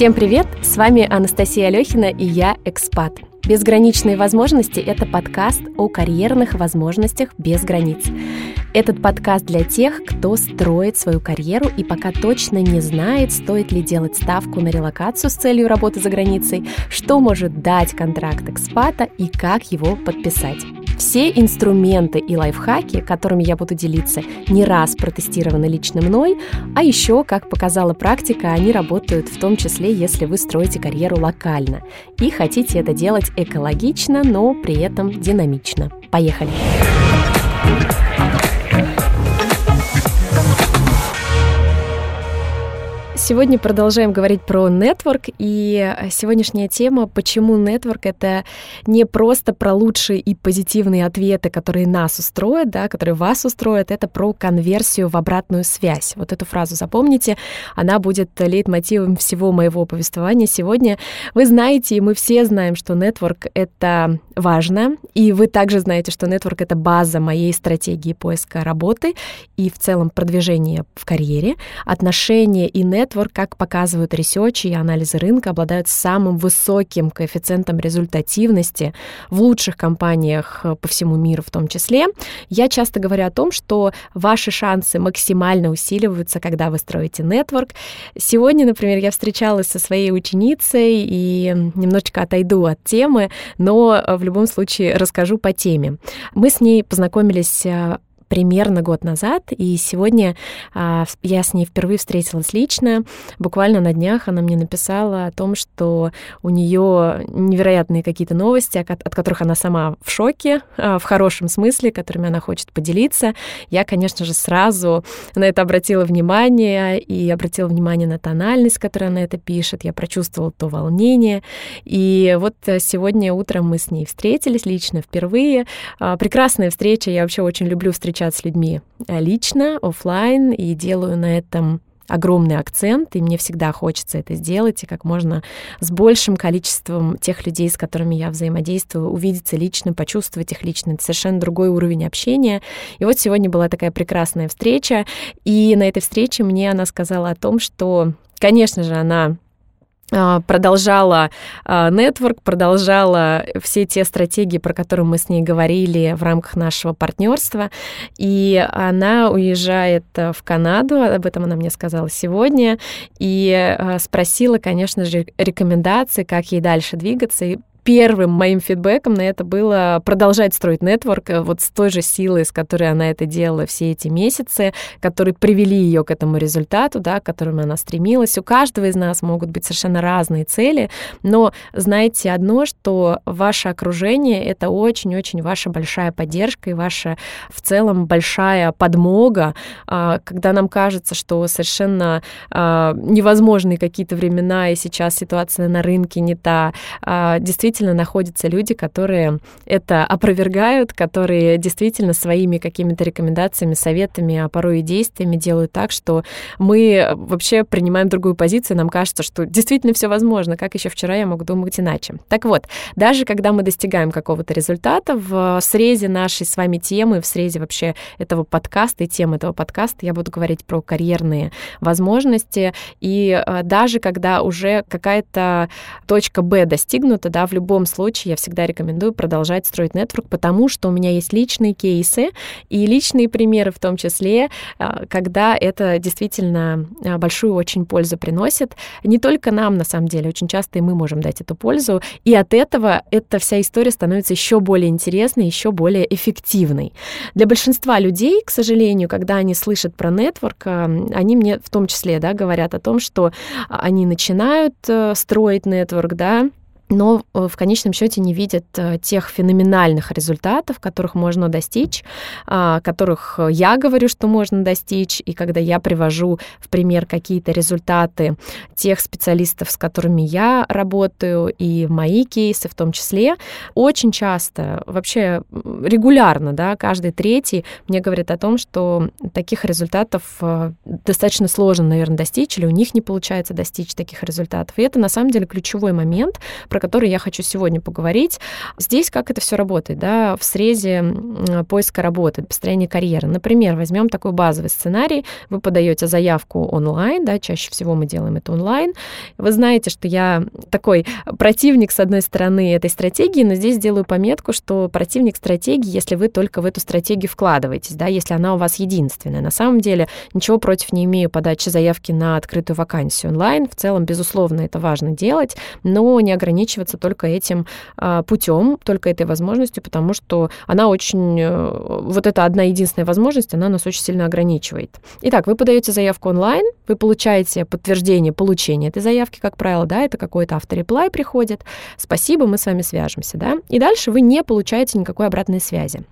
Всем привет! С вами Анастасия Алехина и я «Экспат». «Безграничные возможности» — это подкаст о карьерных возможностях без границ. Этот подкаст для тех, кто строит свою карьеру и пока точно не знает, стоит ли делать ставку на релокацию с целью работы за границей, что может дать контракт экспата и как его подписать. Все инструменты и лайфхаки, которыми я буду делиться, не раз протестированы лично мной, а еще, как показала практика, они работают в том числе, если вы строите карьеру локально и хотите это делать экологично, но при этом динамично. Поехали! Сегодня продолжаем говорить про нетворк, и сегодняшняя тема, почему нетворк — это не просто про лучшие и позитивные ответы, которые нас устроят, да, которые вас устроят, это про конверсию в обратную связь. Вот эту фразу запомните, она будет лейтмотивом всего моего повествования сегодня. Вы знаете, и мы все знаем, что нетворк — это важно, и вы также знаете, что нетворк — это база моей стратегии поиска работы и в целом продвижения в карьере. Отношения и нетворк Network, как показывают ресерчи и анализы рынка, обладают самым высоким коэффициентом результативности в лучших компаниях э, по всему миру в том числе. Я часто говорю о том, что ваши шансы максимально усиливаются, когда вы строите нетворк. Сегодня, например, я встречалась со своей ученицей и немножечко отойду от темы, но э, в любом случае расскажу по теме. Мы с ней познакомились э, примерно год назад, и сегодня а, я с ней впервые встретилась лично. Буквально на днях она мне написала о том, что у нее невероятные какие-то новости, от, от которых она сама в шоке, а, в хорошем смысле, которыми она хочет поделиться. Я, конечно же, сразу на это обратила внимание и обратила внимание на тональность, которой она это пишет. Я прочувствовала то волнение. И вот сегодня утром мы с ней встретились лично впервые. А, прекрасная встреча. Я вообще очень люблю встречаться встречаться с людьми э, лично, офлайн, и делаю на этом огромный акцент, и мне всегда хочется это сделать, и как можно с большим количеством тех людей, с которыми я взаимодействую, увидеться лично, почувствовать их лично. Это совершенно другой уровень общения. И вот сегодня была такая прекрасная встреча, и на этой встрече мне она сказала о том, что, конечно же, она а, продолжала нетворк, а, продолжала все те стратегии, про которые мы с ней говорили в рамках нашего партнерства. И она уезжает э, в Канаду, об этом она мне сказала сегодня, и а, спросила, конечно же, рекомендации, как ей дальше двигаться. И первым моим фидбэком на это было продолжать строить нетворк э, вот с той же силой, с которой она это делала все эти месяцы, которые привели ее к этому результату, да, к которому она стремилась. У каждого из нас могут быть совершенно разные цели, но знайте одно, что ваше окружение — это очень-очень ваша большая поддержка и ваша в целом большая подмога, а, когда нам кажется, что совершенно а, невозможные какие-то времена, и сейчас ситуация на рынке не та. А, действительно, действительно находятся люди, которые это опровергают, которые действительно своими какими-то рекомендациями, советами, а порой и действиями делают так, что мы вообще принимаем другую позицию, нам кажется, что действительно все возможно, как еще вчера я мог думать иначе. Так вот, даже когда мы достигаем какого-то результата в срезе нашей с вами темы, в срезе вообще этого подкаста и темы этого подкаста, я буду говорить про карьерные возможности, и э, даже когда уже какая-то точка Б достигнута, да, в любом случае я всегда рекомендую продолжать строить нетворк, потому что у меня есть личные кейсы и личные примеры в том числе, а, когда это действительно а, большую очень пользу приносит. Не только нам, на самом деле, очень часто и мы можем дать эту пользу, и от этого эта вся история становится еще более интересной, еще более эффективной. Для большинства людей, к сожалению, когда они слышат про нетворк, а, они мне в том числе да, говорят о том, что они начинают э, строить нетворк, да, но э, в конечном счете не видят э, тех феноменальных результатов, которых можно достичь, а, которых я говорю, что можно достичь, и когда я привожу в пример какие-то результаты тех специалистов, с которыми я работаю, и мои кейсы в том числе, очень часто, вообще регулярно, да, каждый третий мне говорит о том, что таких результатов э, достаточно сложно, наверное, достичь, или у них не получается достичь таких результатов. И это на самом деле ключевой момент, про про который я хочу сегодня поговорить. Здесь как это все работает, да, в срезе поиска работы, построения карьеры. Например, возьмем такой базовый сценарий. Вы подаете заявку онлайн, да, чаще всего мы делаем это онлайн. Вы знаете, что я такой противник, с одной стороны, этой стратегии, но здесь делаю пометку, что противник стратегии, если вы только в эту стратегию вкладываетесь, да, если она у вас единственная. На самом деле ничего против не имею подачи заявки на открытую вакансию онлайн. В целом, безусловно, это важно делать, но не ограничиваться только этим а, путем, только этой возможностью, потому что она очень, э, вот эта одна единственная возможность, она нас очень сильно ограничивает. Итак, вы подаете заявку онлайн, вы получаете подтверждение получения этой заявки, как правило, да, это какой-то автореплай приходит. Спасибо, мы с вами свяжемся, да. И дальше вы не получаете никакой обратной связи.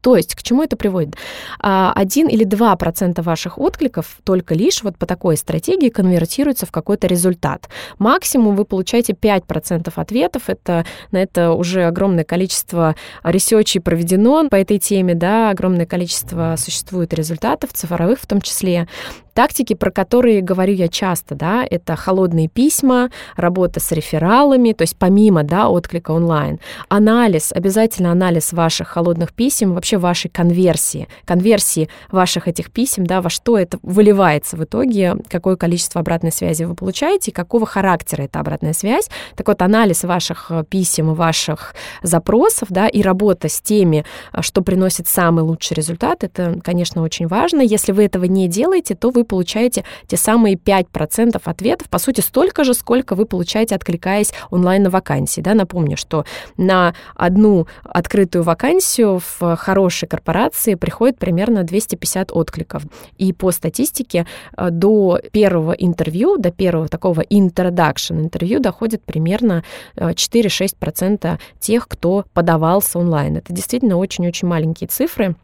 То есть к чему это приводит? А, один или два процента ваших откликов только лишь вот по такой стратегии конвертируются в какой-то результат. Максимум вы получаете 5% ответов. Это, на это уже огромное количество research ей проведено по этой теме, да, огромное количество существует результатов, цифровых в том числе. Тактики, про которые говорю я часто, да, это холодные письма, работа с рефералами, то есть помимо, да, отклика онлайн, анализ, обязательно анализ ваших холодных писем, вообще вашей конверсии, конверсии ваших этих писем, да, во что это выливается в итоге, какое количество обратной связи вы получаете, какого характера эта обратная связь. Так вот, анализ ваших э, писем и ваших запросов, да, и работа с теми, э, что приносит самый лучший результат, это, конечно, очень важно. Если вы этого не делаете, то вы вы получаете те самые 5% ответов, по сути, столько же, сколько вы получаете, откликаясь онлайн на вакансии. Да? Напомню, что на одну открытую вакансию в хорошей корпорации приходит примерно 250 откликов. И по статистике э, до первого интервью, до первого такого introduction интервью доходит примерно 4-6% э, тех, кто подавался онлайн. Это действительно очень-очень маленькие цифры.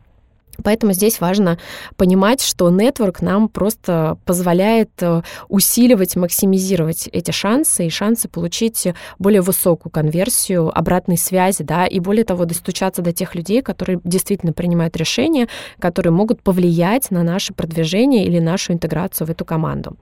Поэтому здесь важно понимать, что нетворк нам просто позволяет э, усиливать, максимизировать эти шансы и шансы получить более высокую конверсию обратной связи, да, и более того, достучаться до тех людей, которые действительно принимают решения, которые могут повлиять на наше продвижение или нашу интеграцию в эту команду.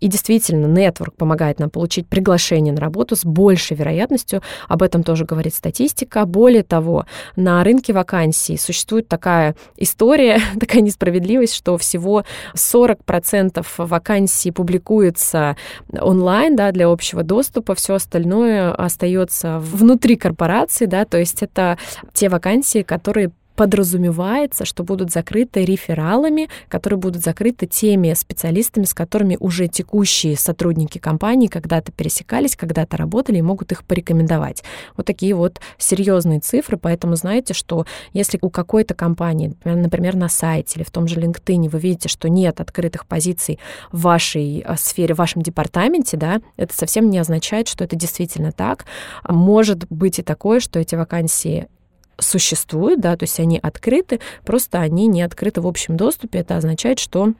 И действительно, нетворк помогает нам получить приглашение на работу с большей вероятностью, об этом тоже говорит статистика. Более того, на рынке вакансий существует такая история, история, такая несправедливость, что всего 40% вакансий публикуется онлайн, да, для общего доступа, все остальное остается внутри корпорации, да, то есть это те вакансии, которые подразумевается, что будут закрыты рефералами, которые будут закрыты теми специалистами, с которыми уже текущие сотрудники компании когда-то пересекались, когда-то работали и могут их порекомендовать. Вот такие вот серьезные цифры, поэтому знаете, что если у какой-то компании, например, на сайте или в том же LinkedIn вы видите, что нет открытых позиций в вашей а, сфере, в вашем департаменте, да, это совсем не означает, что это действительно так. Может быть и такое, что эти вакансии существуют, да, то есть они открыты, просто они не открыты в общем доступе. Это означает, что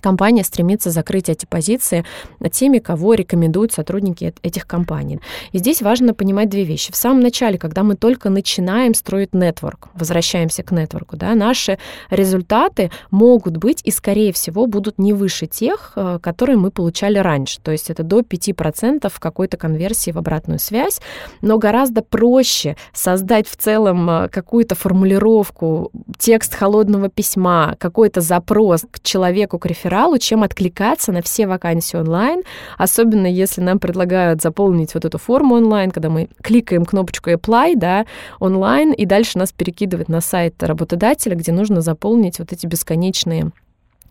компания стремится закрыть эти позиции теми, кого рекомендуют сотрудники этих компаний. И здесь важно понимать две вещи. В самом начале, когда мы только начинаем строить нетворк, возвращаемся к нетворку, да, наши результаты могут быть и, скорее всего, будут не выше тех, э, которые мы получали раньше. То есть это до 5% какой-то конверсии в обратную связь, но гораздо проще создать в целом э, какую-то формулировку, текст холодного письма, какой-то запрос к человеку, к рефералу, чем откликаться на все вакансии онлайн, особенно если нам предлагают заполнить вот эту форму онлайн, когда мы кликаем кнопочку apply, да, онлайн, и дальше нас перекидывает на сайт работодателя, где нужно заполнить вот эти бесконечные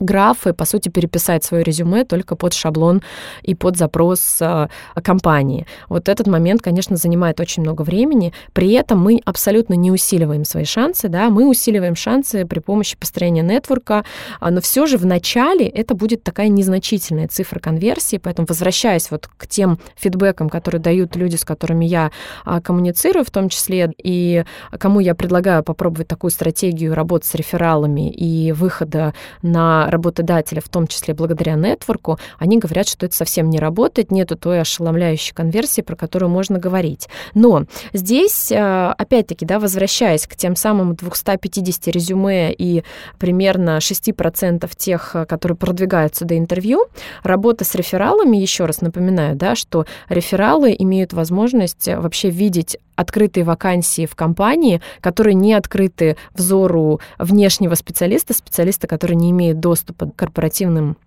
графы, по сути, переписать свое резюме только под шаблон и под запрос э, компании. Вот этот момент, конечно, занимает очень много времени. При этом мы абсолютно не усиливаем свои шансы, да, мы усиливаем шансы при помощи построения нетворка, а, но все же в начале это будет такая незначительная цифра конверсии, поэтому возвращаясь вот к тем фидбэкам, которые дают люди, с которыми я а, коммуницирую, в том числе и кому я предлагаю попробовать такую стратегию работы с рефералами и выхода на работодатели, в том числе благодаря нетворку, они говорят, что это совсем не работает, нету той ошеломляющей конверсии, про которую можно говорить. Но здесь, э, опять-таки, да, возвращаясь к тем самым 250 резюме и примерно 6% тех, э, которые продвигаются до интервью, работа с рефералами, еще раз напоминаю, да, что рефералы имеют возможность вообще видеть открытые вакансии в компании, которые не открыты взору внешнего специалиста, специалиста, который не имеет доступа к корпоративным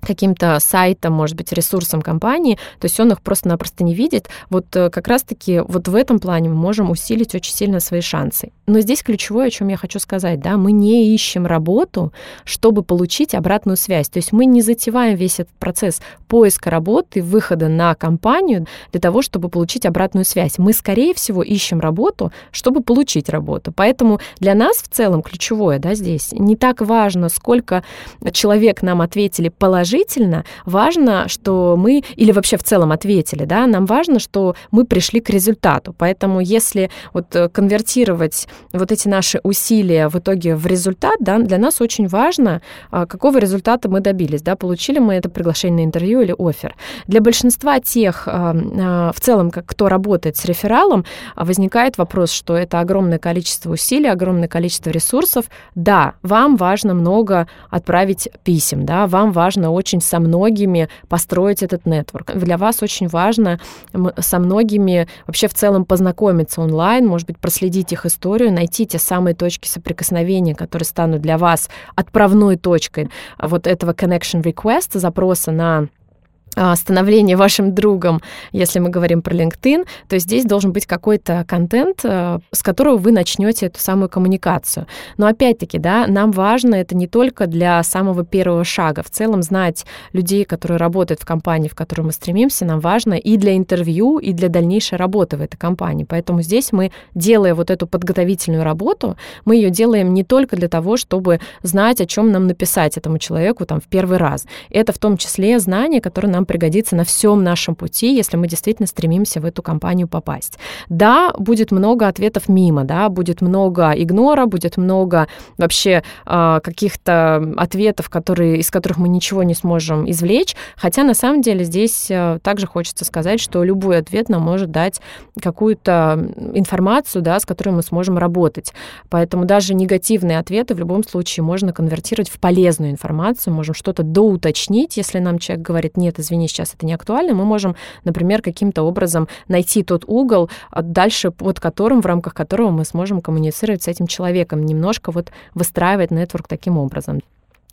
каким-то сайтом, может быть, ресурсом компании, то есть он их просто-напросто не видит. Вот э, как раз-таки вот в этом плане мы можем усилить очень сильно свои шансы. Но здесь ключевое, о чем я хочу сказать, да, мы не ищем работу, чтобы получить обратную связь. То есть мы не затеваем весь этот процесс поиска работы, выхода на компанию для того, чтобы получить обратную связь. Мы, скорее всего, ищем работу, чтобы получить работу. Поэтому для нас в целом ключевое, да, здесь не так важно, сколько человек нам ответили положительно, положительно, важно, что мы, или вообще в целом ответили, да, нам важно, что мы пришли к результату. Поэтому если вот э, конвертировать вот эти наши усилия в итоге в результат, да, для нас очень важно, а, какого результата мы добились, да, получили мы это приглашение на интервью или офер. Для большинства тех, а, а, в целом, кто работает с рефералом, возникает вопрос, что это огромное количество усилий, огромное количество ресурсов. Да, вам важно много отправить писем, да, вам важно очень со многими построить этот нетворк. Для вас очень важно со многими вообще в целом познакомиться онлайн, может быть, проследить их историю, найти те самые точки соприкосновения, которые станут для вас отправной точкой вот этого connection request, запроса на становление вашим другом, если мы говорим про LinkedIn, то здесь должен быть какой-то контент, э, с которого вы начнете эту самую коммуникацию. Но опять-таки, да, нам важно это не только для самого первого шага. В целом знать людей, которые работают в компании, в которую мы стремимся, нам важно и для интервью, и для дальнейшей работы в этой компании. Поэтому здесь мы, делая вот эту подготовительную работу, мы ее делаем не только для того, чтобы знать, о чем нам написать этому человеку там в первый раз. Это в том числе знания, которые нам нам пригодится на всем нашем пути, если мы действительно стремимся в эту компанию попасть. Да, будет много ответов мимо, да, будет много игнора, будет много вообще э, каких-то ответов, которые, из которых мы ничего не сможем извлечь, хотя на самом деле здесь э, также хочется сказать, что любой ответ нам может дать какую-то информацию, да, с которой мы сможем работать. Поэтому даже негативные ответы в любом случае можно конвертировать в полезную информацию, можем что-то доуточнить, если нам человек говорит, нет, извините, извини, сейчас это не актуально, мы можем, например, каким-то образом найти тот угол, а дальше под которым, в рамках которого мы сможем коммуницировать с этим человеком, немножко вот выстраивать нетворк таким образом.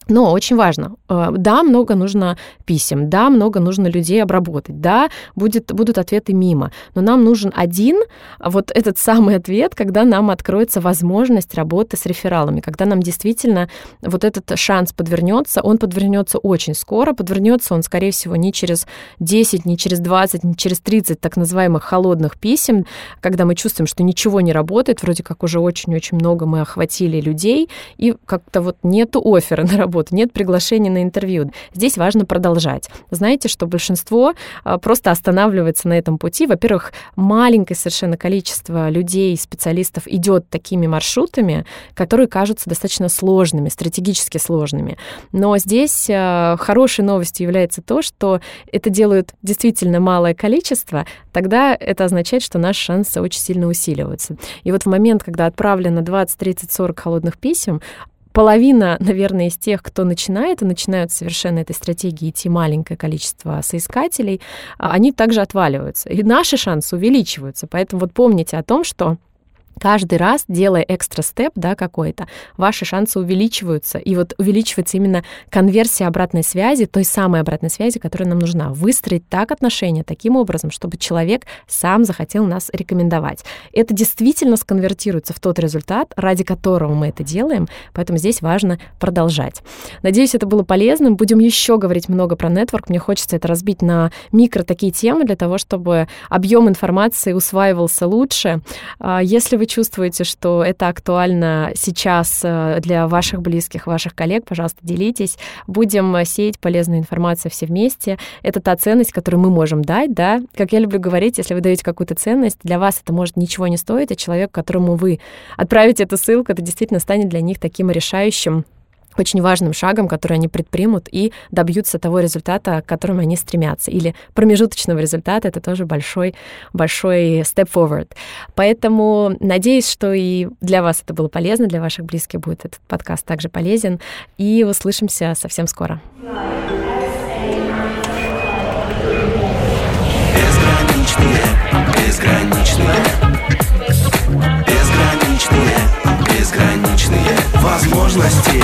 Но очень важно, э, да, много нужно писем, да, много нужно людей обработать, да, будет, будут ответы мимо, но нам нужен один, вот этот самый ответ, когда нам откроется возможность работы с рефералами, когда нам действительно вот этот шанс подвернется, он подвернется очень скоро, подвернется он, скорее всего, не через 10, не через 20, не через 30 так называемых холодных писем, когда мы чувствуем, что ничего не работает, вроде как уже очень-очень много мы охватили людей, и как-то вот нету оффера на работу, работу, нет приглашения на интервью. Здесь важно продолжать. Знаете, что большинство а, просто останавливается на этом пути. Во-первых, маленькое совершенно количество людей, специалистов идет такими маршрутами, которые кажутся достаточно сложными, стратегически сложными. Но здесь а, хорошей новостью является то, что это делают действительно малое количество, тогда это означает, что наши шансы очень сильно усиливаются. И вот в момент, когда отправлено 20, 30, 40 холодных писем, половина, наверное, из тех, кто начинает и начинают совершенно этой стратегии идти маленькое количество соискателей, а, они также отваливаются. И наши шансы увеличиваются. Поэтому вот помните о том, что каждый раз, делая экстра степ, да, какой-то, ваши шансы увеличиваются. И вот увеличивается именно конверсия обратной связи, той самой обратной связи, которая нам нужна. Выстроить так отношения таким образом, чтобы человек сам захотел нас рекомендовать. Это действительно сконвертируется в тот результат, ради которого мы это делаем, поэтому здесь важно продолжать. Надеюсь, это было полезным. Будем еще говорить много про нетворк. Мне хочется это разбить на микро такие темы для того, чтобы объем информации усваивался лучше. А, если вы чувствуете, что это актуально сейчас э, для ваших близких, ваших коллег, пожалуйста, делитесь. Будем сеять полезную информацию все вместе. Это та ценность, которую мы можем дать, да. Как я люблю говорить, если вы даете какую-то ценность, для вас это может ничего не стоить, а человек, которому вы отправите эту ссылку, это действительно станет для них таким решающим очень важным шагом, который они предпримут и добьются того результата, к которому они стремятся. Или промежуточного результата — это тоже большой, большой step forward. Поэтому надеюсь, что и для вас это было полезно, для ваших близких будет этот подкаст также полезен. И услышимся совсем скоро. Безграничные, безграничные, безграничные, безграничные возможности.